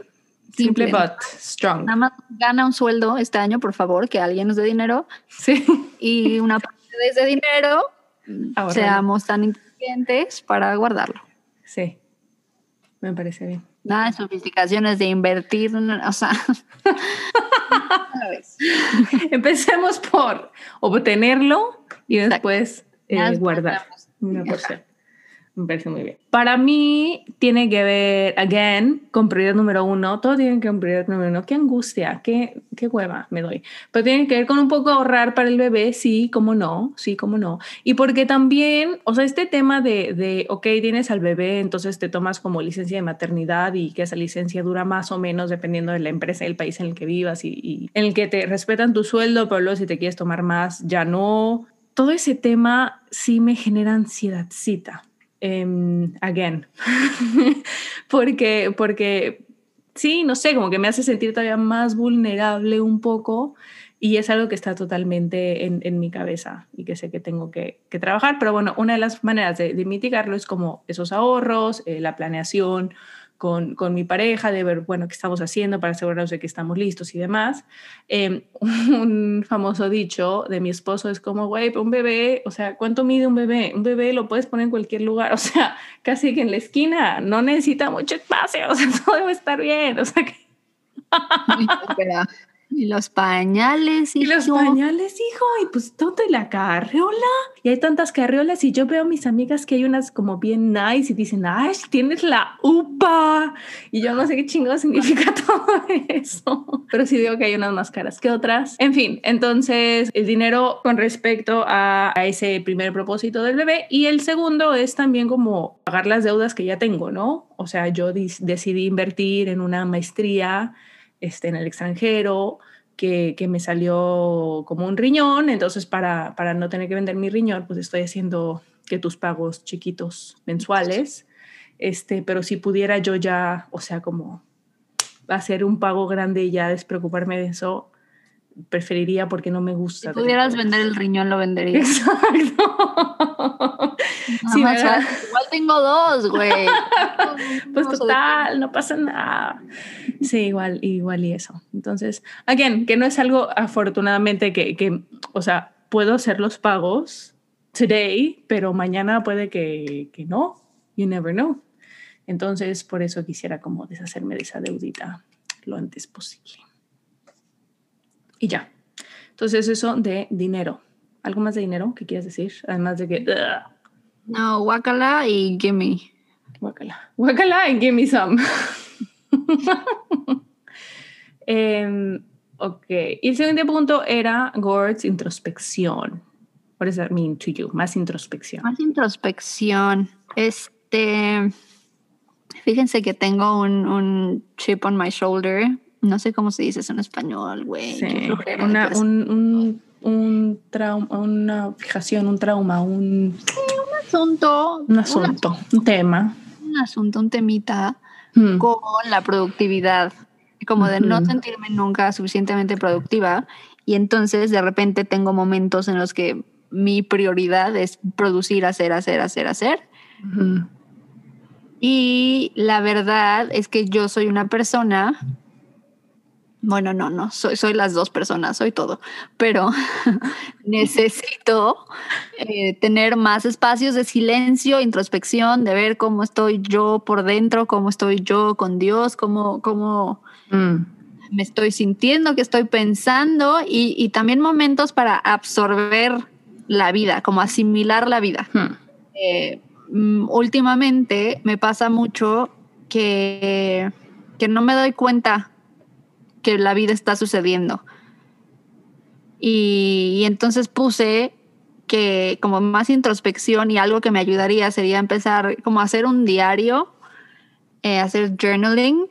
Simple, but strong.
Nada más gana un sueldo este año, por favor, que alguien nos dé dinero.
Sí.
Y una parte de ese dinero seamos tan inteligentes para guardarlo.
Sí, me parece bien.
Nada de sofisticaciones de invertir, o sea.
Empecemos por obtenerlo y después eh, guardar una porción. Me parece muy bien. Para mí tiene que ver, again, con prioridad número uno. Todo tiene que ver con prioridad número uno. Qué angustia, qué, qué hueva me doy. Pero tiene que ver con un poco ahorrar para el bebé, sí, cómo no, sí, cómo no. Y porque también, o sea, este tema de, de, ok, tienes al bebé, entonces te tomas como licencia de maternidad y que esa licencia dura más o menos dependiendo de la empresa y el país en el que vivas y, y en el que te respetan tu sueldo, pero luego si te quieres tomar más, ya no. Todo ese tema sí me genera ansiedadcita Em, again, porque, porque sí, no sé, como que me hace sentir todavía más vulnerable un poco y es algo que está totalmente en, mi cabeza y que sé que tengo que, que, trabajar, pero bueno, una de las maneras de, de mitigarlo es como esos ahorros, eh, la planeación, con, con, mi pareja, de ver, bueno, qué estamos haciendo para asegurarnos de que estamos listos y demás. Em, un famoso dicho de mi esposo es como, güey, un bebé, o sea, ¿cuánto mide un bebé? Un bebé lo puedes poner en cualquier lugar, o sea, casi que en la esquina, no necesita mucho espacio, o sea, todo debe estar bien, o sea que...
Y los pañales,
hijo. Y los pañales, hijo. Y pues todo la carriola. Y hay tantas carriolas y yo veo a mis amigas que hay unas como bien nice y dicen, ay, tienes la UPA. Y yo no sé qué chingo significa todo eso. Pero sí digo que hay unas más caras que otras. En fin, entonces el dinero con respecto a, a ese primer propósito del bebé. Y el segundo es también como pagar las deudas que ya tengo, ¿no? O sea, yo decidí invertir en una maestría este, en el extranjero, que, que, me salió como un riñón, entonces para, para no tener que vender mi riñón, pues estoy haciendo que tus pagos chiquitos mensuales, este, pero si pudiera yo ya, o sea, como hacer un pago grande y ya despreocuparme de eso, preferiría porque no me gusta.
Si pudieras vender el riñón, lo venderías.
Exacto.
sí, igual tengo dos, güey.
pues total, no pasa nada. Sí, igual, igual y eso. Entonces, again, que no es algo afortunadamente que, que, o sea, puedo hacer los pagos today, pero mañana puede que, que no. You never know. Entonces, por eso quisiera como deshacerme de esa deudita lo antes posible. Y ya. Entonces, eso de dinero. ¿Algo más de dinero que quieras decir? Además de que...
No, guacala y gimme.
Guacala. Guacala y gimme some. eh, ok. Y el siguiente punto era Gord's introspección. What does that mean to you? Más introspección.
Más introspección. Este... Fíjense que tengo un, un chip on my shoulder no sé cómo se dice eso en español, güey.
Sí, una, un, un, un trauma, una fijación, un trauma, un...
un asunto.
Un asunto, un, tema.
Un asunto, un temita hmm. con la productividad. Como de no sentirme nunca suficientemente productiva. Y entonces de repente tengo momentos en los que mi prioridad es producir, hacer, hacer, hacer, hacer. Y la verdad es que yo soy una persona bueno, no, no, soy, soy las dos personas, soy todo, pero necesito eh, tener más espacios de silencio, introspección, de ver cómo estoy yo por dentro, cómo estoy yo con Dios, cómo, cómo mm. me estoy sintiendo, qué estoy pensando y, también momentos para absorber la vida, como asimilar la vida. Hmm. Eh, mm, últimamente me pasa mucho que, que no me doy cuenta que la vida está sucediendo. Y, entonces puse que como más introspección y algo que me ayudaría sería empezar como a hacer un diario, eh, hacer journaling,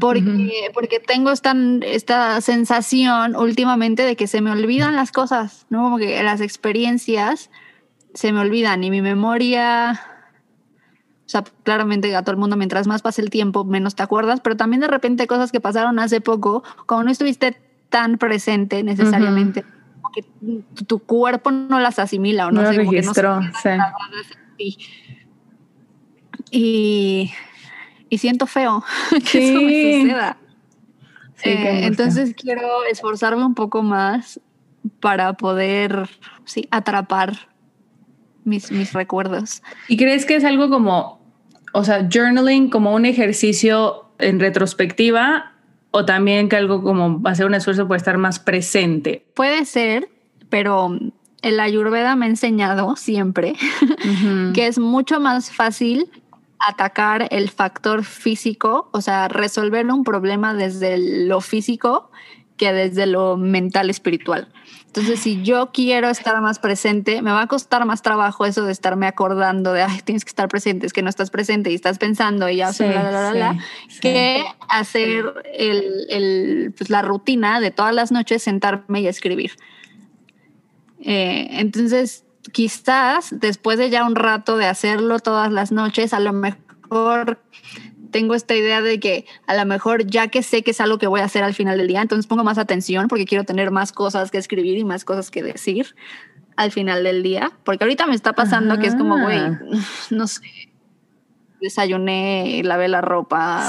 porque, porque tengo esta, esta sensación últimamente de que se me olvidan las cosas, ¿no? Como que las experiencias se me olvidan y mi memoria o sea, claramente a todo el mundo, mientras más pasa el tiempo, menos te acuerdas, pero también de repente cosas que pasaron hace poco, como no estuviste tan presente necesariamente, que tu cuerpo no las asimila o no, sé,
registró,
sí. Y, y siento feo que eso me suceda. Eh, entonces quiero esforzarme un poco más para poder sí, atrapar mis, mis recuerdos.
¿Y crees que es algo como, o sea, journaling como un ejercicio en retrospectiva o también que algo como hacer un esfuerzo por estar más presente?
Puede ser, pero el ayurveda me ha enseñado siempre que es mucho más fácil atacar el factor físico, o sea, resolver un problema desde lo físico que desde lo mental espiritual. Entonces, si yo quiero estar más presente, me va a costar más trabajo eso de estarme acordando de, ay, tienes que estar presente, es que no estás presente y estás pensando y ya, sí, que hacer el, el, pues, la rutina de todas las noches sentarme y escribir. Eh, entonces, quizás después de ya un rato de hacerlo todas las noches, a lo mejor tengo esta idea de que a lo mejor ya que sé que es algo que voy a hacer al final del día, entonces pongo más atención porque quiero tener más cosas que escribir y más cosas que decir al final del día, porque ahorita me está pasando que es como, güey, no sé, desayuné, lavé la ropa,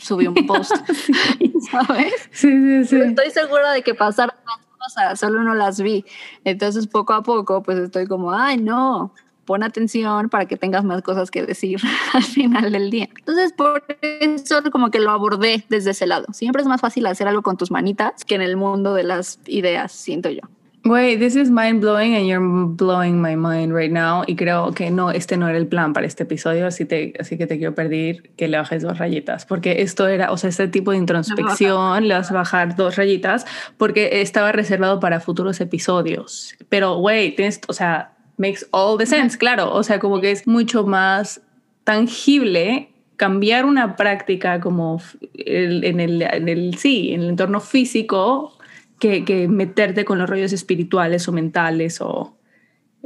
subí un post, ¿sabes?
Sí, sí, sí.
Estoy segura de que pasaron más cosas, solo no las vi. Entonces, poco a poco, pues estoy como, ay, no, pon atención para que tengas más cosas que decir al final del día. Entonces, por eso como que lo abordé desde ese lado. Siempre es más fácil hacer algo con tus manitas que en el mundo de las ideas, siento yo.
Wait, this is mind blowing and you're blowing my mind right now. Y creo que no, este no era el plan para este episodio, así, te, así que te quiero pedir que le bajes dos rayitas, porque esto era, o sea, este tipo de introspección, le vas a bajar dos rayitas, porque estaba reservado para futuros episodios. Pero, wait, tienes, o sea, makes all the sense, claro. O sea, como que es mucho más tangible cambiar una práctica como en, el, en, el, sí, en el entorno físico que, que meterte con los rollos espirituales o mentales o,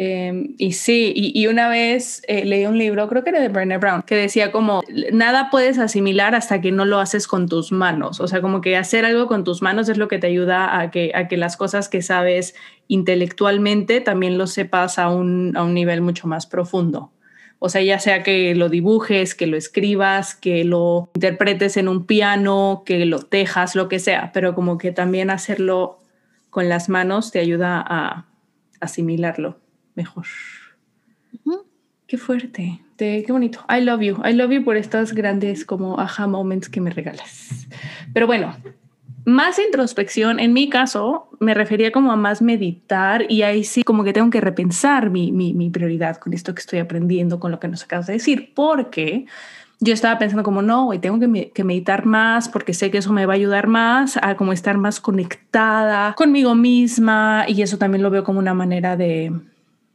Em, y sí, y, una vez eh, leí un libro, creo que era de Brené Brown, que decía como, nada puedes asimilar hasta que no lo haces con tus manos. O sea, como que hacer algo con tus manos es lo que te ayuda a que, a que las cosas que sabes intelectualmente también lo sepas a un, a un nivel mucho más profundo. O sea, ya sea que lo dibujes, que lo escribas, que lo interpretes en un piano, que lo tejas, lo que sea, pero como que también hacerlo con las manos te ayuda a asimilarlo mejor. Qué fuerte, qué bonito. I love you. I love you por estas grandes como aha moments que me regalas. Pero bueno, más introspección, en mi caso, me refería como a más meditar y ahí sí como que tengo que repensar mi, mi, mi prioridad con esto que estoy aprendiendo, con lo que nos acabas de decir, porque yo estaba pensando como, no, hoy tengo que, que, meditar más porque sé que eso me va a ayudar más a como estar más conectada conmigo misma y eso también lo veo como una manera de,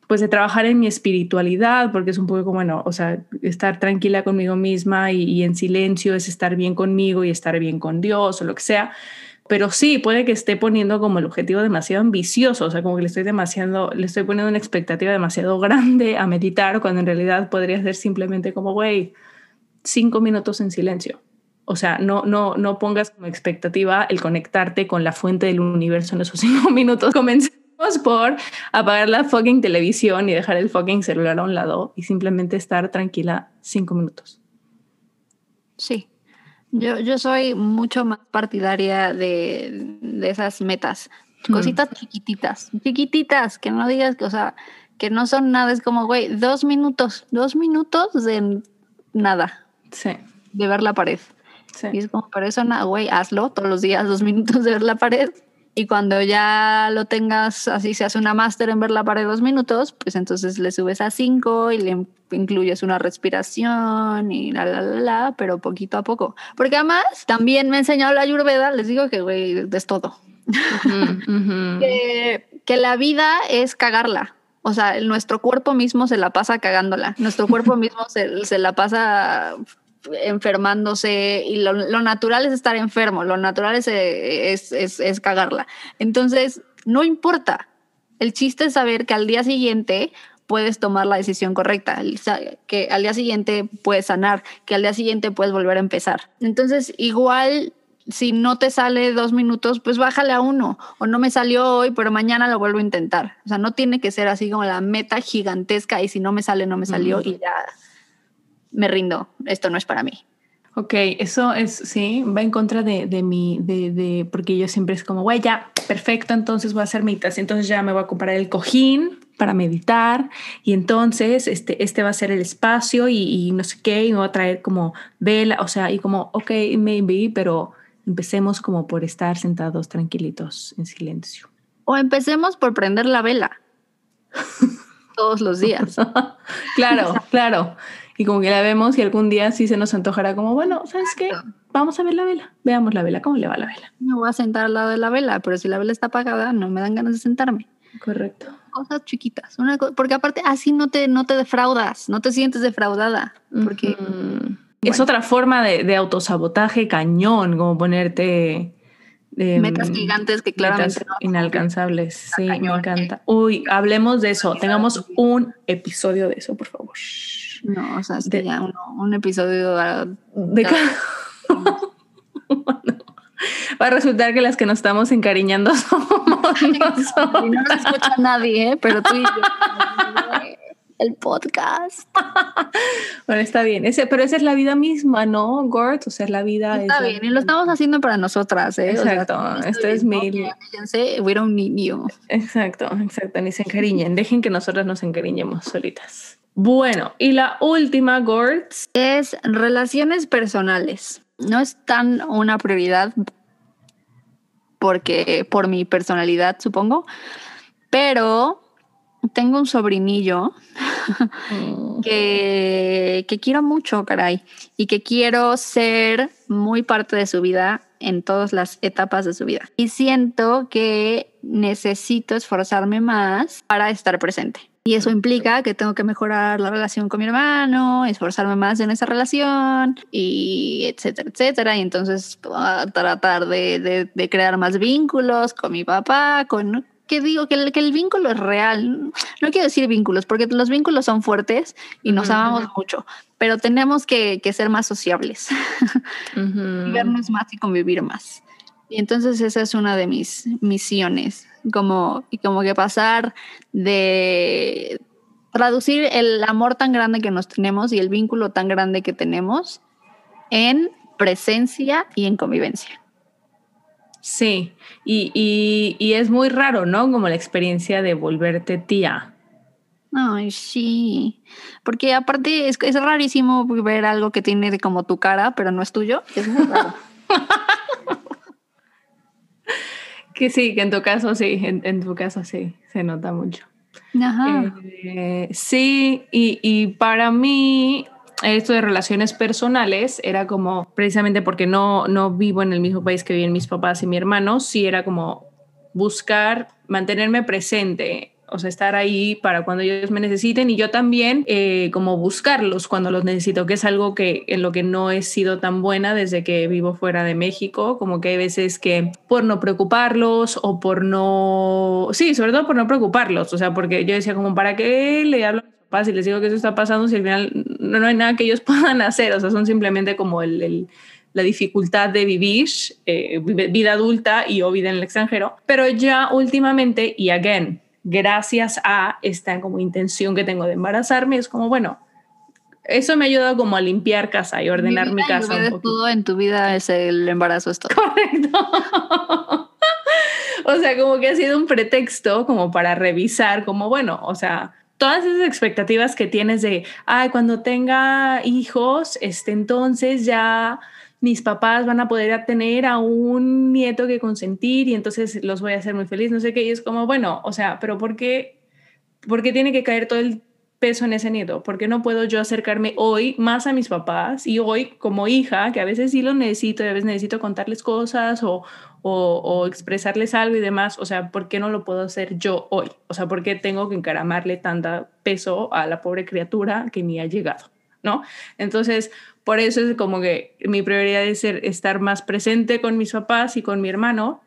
pues de trabajar en mi espiritualidad, porque es un poco como, bueno, o sea, estar tranquila conmigo misma y, en silencio es estar bien conmigo y estar bien con Dios o lo que sea. Pero sí, puede que esté poniendo como el objetivo demasiado ambicioso, o sea, como que le estoy demasiado, le estoy poniendo una expectativa demasiado grande a meditar, cuando en realidad podría ser simplemente como, güey, cinco minutos en silencio. O sea, no, no, no pongas como expectativa el conectarte con la fuente del universo en esos cinco minutos. Comencé por apagar la fucking televisión y dejar el fucking celular a un lado y simplemente estar tranquila cinco minutos.
Sí, yo, yo soy mucho más partidaria de, de esas metas, mm. cositas chiquititas, chiquititas, que no digas que, o sea, que no son nada, es como, güey, dos minutos, dos minutos de nada.
Sí.
De ver la pared. Sí. Y es como, para eso, güey, hazlo todos los días, dos minutos de ver la pared y cuando ya lo tengas, así se hace una máster en ver la pared dos minutos, pues entonces le subes a cinco y le incluyes una respiración y la, la, la, la, pero poquito a poco. Porque además también me ha enseñado la Ayurveda, les digo que, güey, es todo. que, que la vida es cagarla. O sea, nuestro cuerpo mismo se la pasa cagándola. Nuestro cuerpo mismo se, se la pasa enfermándose y lo, natural es estar enfermo, lo natural es, es, es, cagarla. Entonces, no importa. El chiste es saber que al día siguiente puedes tomar la decisión correcta, que al día siguiente puedes sanar, que al día siguiente puedes volver a empezar. Entonces, igual si no te sale dos minutos, pues bájale a uno. O no me salió hoy, pero mañana lo vuelvo a intentar. O sea, no tiene que ser así como la meta gigantesca y si no me sale, no me salió y ya me rindo, esto no es para mí.
Ok, eso es, sí, va en contra de, de mi, de, de, porque yo siempre es como, güey, ya, perfecto, entonces voy a hacer mitas, entonces ya me voy a comprar el cojín para meditar y entonces este, este va a ser el espacio y, y no sé qué, y me voy a traer como vela, o sea, y como, ok, maybe, pero empecemos como por estar sentados tranquilitos en silencio.
O empecemos por prender la vela todos los días.
claro, claro y como que la vemos y algún día sí se nos antojará como, bueno, ¿sabes qué? Vamos a ver la vela, veamos la vela, ¿cómo le va la vela?
Me voy a sentar al lado de la vela, pero si la vela está apagada no me dan ganas de sentarme.
Correcto.
Cosas chiquitas, una porque aparte así no te, no te defraudas, no te sientes defraudada, porque...
Es otra forma de, de, autosabotaje cañón, como ponerte...
metas gigantes que claramente
inalcanzables. Sí, me encanta. Uy, hablemos de eso. Tengamos un episodio de eso, por favor.
No, o sea, es que ya un episodio
de cada... Va a resultar que las que nos estamos encariñando somos
no nos escucha nadie, ¿eh? pero tú y yo. El podcast.
bueno, está bien. Ese, pero esa es la vida misma, ¿no, Gort? O sea, la vida
Está bien, y lo estamos haciendo para nosotras, ¿eh?
Exacto. Esto es mi...
We don't need you.
Exacto, exacto. Ni se encariñen. Dejen que nosotras nos encariñemos solitas. Bueno, y la última, Gortz.
Es relaciones personales. No es tan una prioridad porque por mi personalidad, supongo, pero tengo un sobrinillo mm. que, que quiero mucho, caray, y que quiero ser muy parte de su vida en todas las etapas de su vida. Y siento que necesito esforzarme más para estar presente Y eso implica que tengo que mejorar la relación con mi hermano, esforzarme más en esa relación y etcétera, etcétera. Y entonces tratar de, de, crear más vínculos con mi papá, con... Que digo que el, que el vínculo es real. No quiero decir vínculos, porque los vínculos son fuertes y nos amamos mucho, pero tenemos que, que ser más sociables, vernos más y convivir más. Y entonces esa es una de mis misiones, como, y como que pasar de traducir el amor tan grande que nos tenemos y el vínculo tan grande que tenemos en presencia y en convivencia.
Sí, y, y, es muy raro, ¿no? Como la experiencia de volverte tía.
Ay, sí, porque aparte es, es rarísimo ver algo que tiene de como tu cara, pero no es tuyo, es muy raro.
Que sí, que en tu caso sí, en, tu caso sí, se nota mucho. Ajá. Eh, sí, y, y para mí esto de relaciones personales era como, precisamente porque no, no vivo en el mismo país que viven mis papás y mi hermano, sí era como buscar mantenerme presente o sea, estar ahí para cuando ellos me necesiten y yo también eh, como buscarlos cuando los necesito, que es algo que en lo que no he sido tan buena desde que vivo fuera de México, como que hay veces que por no preocuparlos o por no, sí, sobre todo por no preocuparlos, o sea, porque yo decía como, ¿para qué le hablo papás y les digo que eso está pasando si al final no, hay nada que ellos puedan hacer? O sea, son simplemente como el, la dificultad de vivir eh, vida adulta y o vida en el extranjero. Pero ya últimamente, y again, gracias a esta como intención que tengo de embarazarme, es como, bueno, eso me ha ayudado como a limpiar casa y ordenar mi, casa.
Un todo en tu vida es el embarazo, es todo.
Correcto. o sea, como que ha sido un pretexto como para revisar, como, bueno, o sea, todas esas expectativas que tienes de, ay, cuando tenga hijos, este, entonces ya mis papás van a poder tener a un nieto que consentir y entonces los voy a hacer muy feliz, no sé qué, y es como, bueno, o sea, pero ¿por qué, por qué tiene que caer todo el peso en ese nieto? ¿Por qué no puedo yo acercarme hoy más a mis papás y hoy como hija, que a veces sí lo necesito, a veces necesito contarles cosas o, o, o, expresarles algo y demás, o sea, ¿por qué no lo puedo hacer yo hoy? O sea, ¿por qué tengo que encaramarle tanta peso a la pobre criatura que ni ha llegado? ¿No? Entonces, por eso es como que mi prioridad es ser, estar más presente con mis papás y con mi hermano,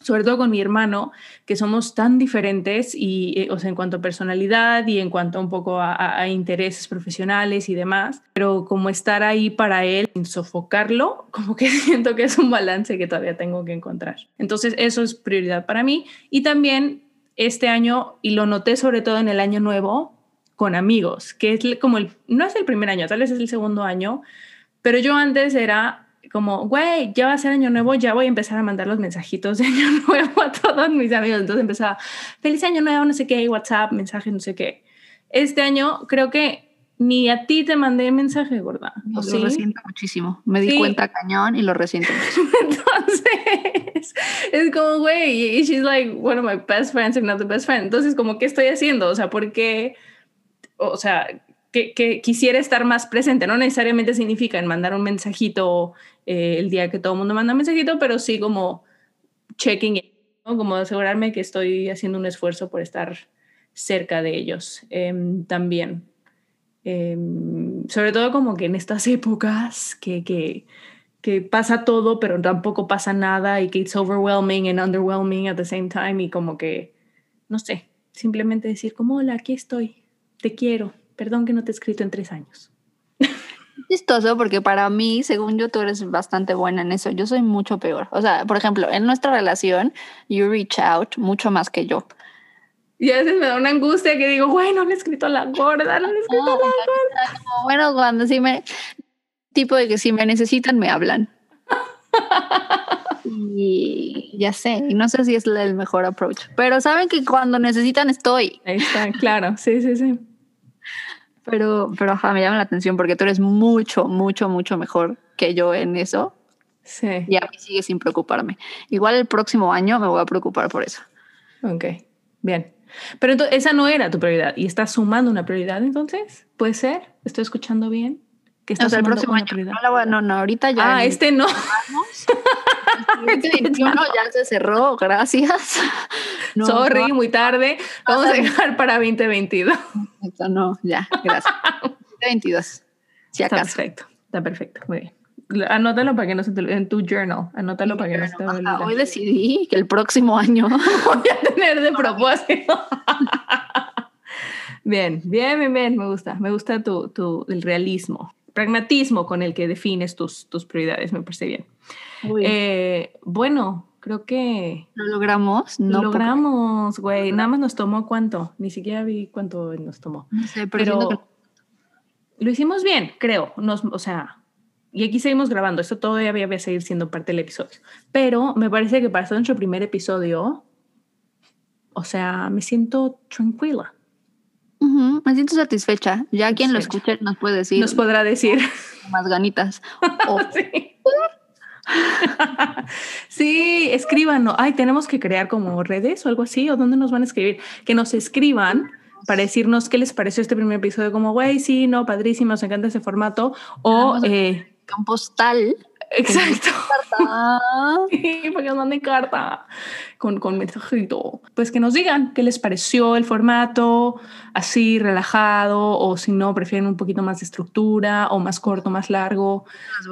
sobre todo con mi hermano, que somos tan diferentes y, eh, o sea, en cuanto a personalidad y en cuanto un poco a, intereses profesionales y demás, pero como estar ahí para él, sin sofocarlo, como que siento que es un balance que todavía tengo que encontrar. Entonces, eso es prioridad para mí. Y también este año, y lo noté sobre todo en el año nuevo, con amigos, que es como el, no es el primer año, tal vez es el segundo año, pero yo antes era como, güey, ya va a ser año nuevo, ya voy a empezar a mandar los mensajitos de año nuevo a todos mis amigos. Entonces empezaba, feliz año nuevo, no sé qué, WhatsApp, mensaje, no sé qué. Este año creo que ni a ti te mandé mensaje, gorda.
lo resiento muchísimo. Me di cuenta cañón y lo resiento
Entonces, es como, güey, she's like one of my best friends, if not the best friend. Entonces, como, ¿qué estoy haciendo? O sea, ¿por qué? o sea, que, quisiera estar más presente. No necesariamente significa en mandar un mensajito eh, el día que todo el mundo manda un mensajito, pero sí como checking, como asegurarme que estoy haciendo un esfuerzo por estar cerca de ellos em, también. Em, sobre todo como que en estas épocas que, que, que, pasa todo, pero tampoco pasa nada y que it's overwhelming and underwhelming at the same time y como que, no sé, simplemente decir como, hola, aquí estoy, te quiero, perdón que no te he escrito en tres años.
Chistoso porque para mí, según yo, tú eres bastante buena en eso. Yo soy mucho peor. O sea, por ejemplo, en nuestra relación, you reach out mucho más que yo.
Y a veces me da una angustia que digo, bueno, no le he escrito a la gorda, no le he escrito a la gorda.
bueno, cuando sí me, tipo de que si me necesitan, me hablan. y ya sé, y no sé si es el mejor approach, pero saben que cuando necesitan estoy.
Ahí está, claro, sí, sí, sí.
Pero, pero ajá, me llama la atención porque tú eres mucho, mucho, mucho mejor que yo en eso.
Sí.
Y a mí sigue sin preocuparme. Igual el próximo año me voy a preocupar por eso.
Ok, bien. Pero entonces, esa no era tu prioridad y estás sumando una prioridad entonces, ¿puede ser? ¿Estoy escuchando bien?
Que estás el próximo año. No, no, no, ahorita ya.
Ah, este no.
El 2021 ya se cerró, gracias.
Sorry, muy tarde. Vamos a dejar para 2022.
No, ya, gracias. 2022. Si
acaso. Está perfecto, está perfecto, muy bien. Anótalo para que no se te en tu journal, anótalo para que no se te olvide.
Hoy decidí que el próximo año
voy a tener de propósito. bien, bien, bien, bien, me gusta, me gusta tu, tu, el realismo, pragmatismo con el que defines tus, tus prioridades, me parece bien. Eh, bueno, creo que...
¿Lo logramos?
No logramos, güey, nada más nos tomó cuánto, ni siquiera vi cuánto nos tomó.
No sé, pero...
Lo hicimos bien, creo, nos, o sea y aquí seguimos grabando, esto todavía va a seguir siendo parte del episodio. Pero me parece que para ser nuestro primer episodio, o sea, me siento tranquila.
Me siento satisfecha. Ya quien lo escuche nos puede decir.
Nos podrá decir.
Más ganitas.
sí. sí, escríbanos. Ay, tenemos que crear como redes o algo así. ¿O dónde nos van a escribir? Que nos escriban para decirnos qué les pareció este primer episodio. Como, güey, sí, no, padrísimo, nos encanta ese formato. O
postal.
Exacto. sí, porque nos manden carta con, con mensajito. Pues que nos digan qué les pareció el formato, así relajado, o si no, prefieren un poquito más de estructura, o más corto, más largo.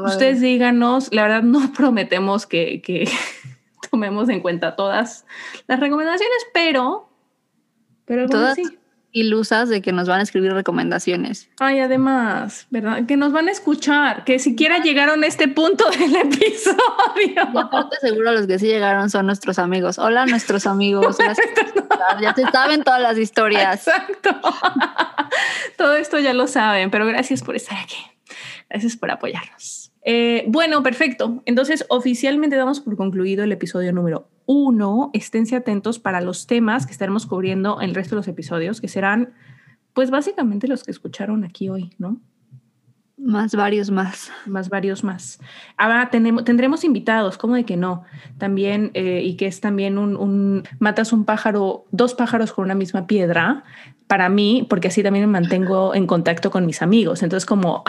Ustedes díganos, la verdad no prometemos que, que tomemos en cuenta todas las recomendaciones, pero, pero
todas, sí ilusas de que nos van a escribir recomendaciones.
Ay, además, ¿verdad? Que nos van a escuchar, que siquiera llegaron a este punto del episodio.
Y aparte seguro los que sí llegaron son nuestros amigos. Hola nuestros amigos. ya se saben todas las historias.
Exacto. Todo esto ya lo saben, pero gracias por estar aquí. Gracias por apoyarnos. Eh, bueno, perfecto. Entonces, oficialmente damos por concluido el episodio número uno, esténse atentos para los temas que estaremos cubriendo en el resto de los episodios, que serán, pues básicamente los que escucharon aquí hoy, ¿no?
Más varios más.
Más varios más. Ahora tenemos, tendremos invitados, ¿cómo de que no? También, eh, y que es también un, matas un pájaro, dos pájaros con una misma piedra, para mí, porque así también me mantengo en contacto con mis amigos. Entonces, como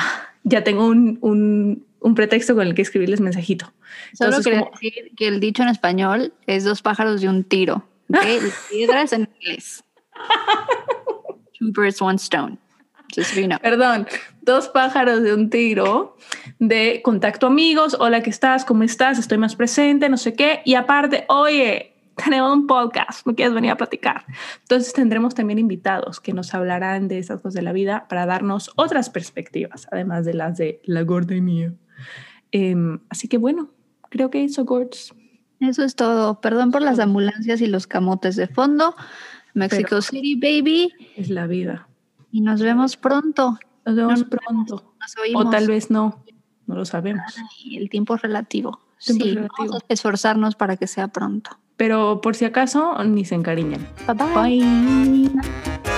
ya tengo un, un, un pretexto con el que escribirles mensajito.
Solo quiero decir que el dicho en español es dos pájaros de un tiro. ¿okay? piedras en inglés. Two birds, one stone. Just so you know.
Perdón, dos pájaros de un tiro de contacto amigos. Hola, ¿qué estás? ¿Cómo estás? Estoy más presente, no sé qué. Y aparte, oye, tenemos un podcast, ¿no quieres venir a platicar? Entonces tendremos también invitados que nos hablarán de esas cosas de la vida para darnos otras perspectivas, además de las de la gorda y mía. Em, así que bueno, creo que eso, Gords.
Eso es todo. Perdón por las ambulancias y los camotes de fondo. Mexico City, baby.
Es la vida.
Y nos vemos pronto.
Nos vemos pronto. o tal vez no. No lo sabemos.
el tiempo es relativo. Sí, Vamos a esforzarnos para que sea pronto.
Pero por si acaso, ni se encariñen.
bye. bye.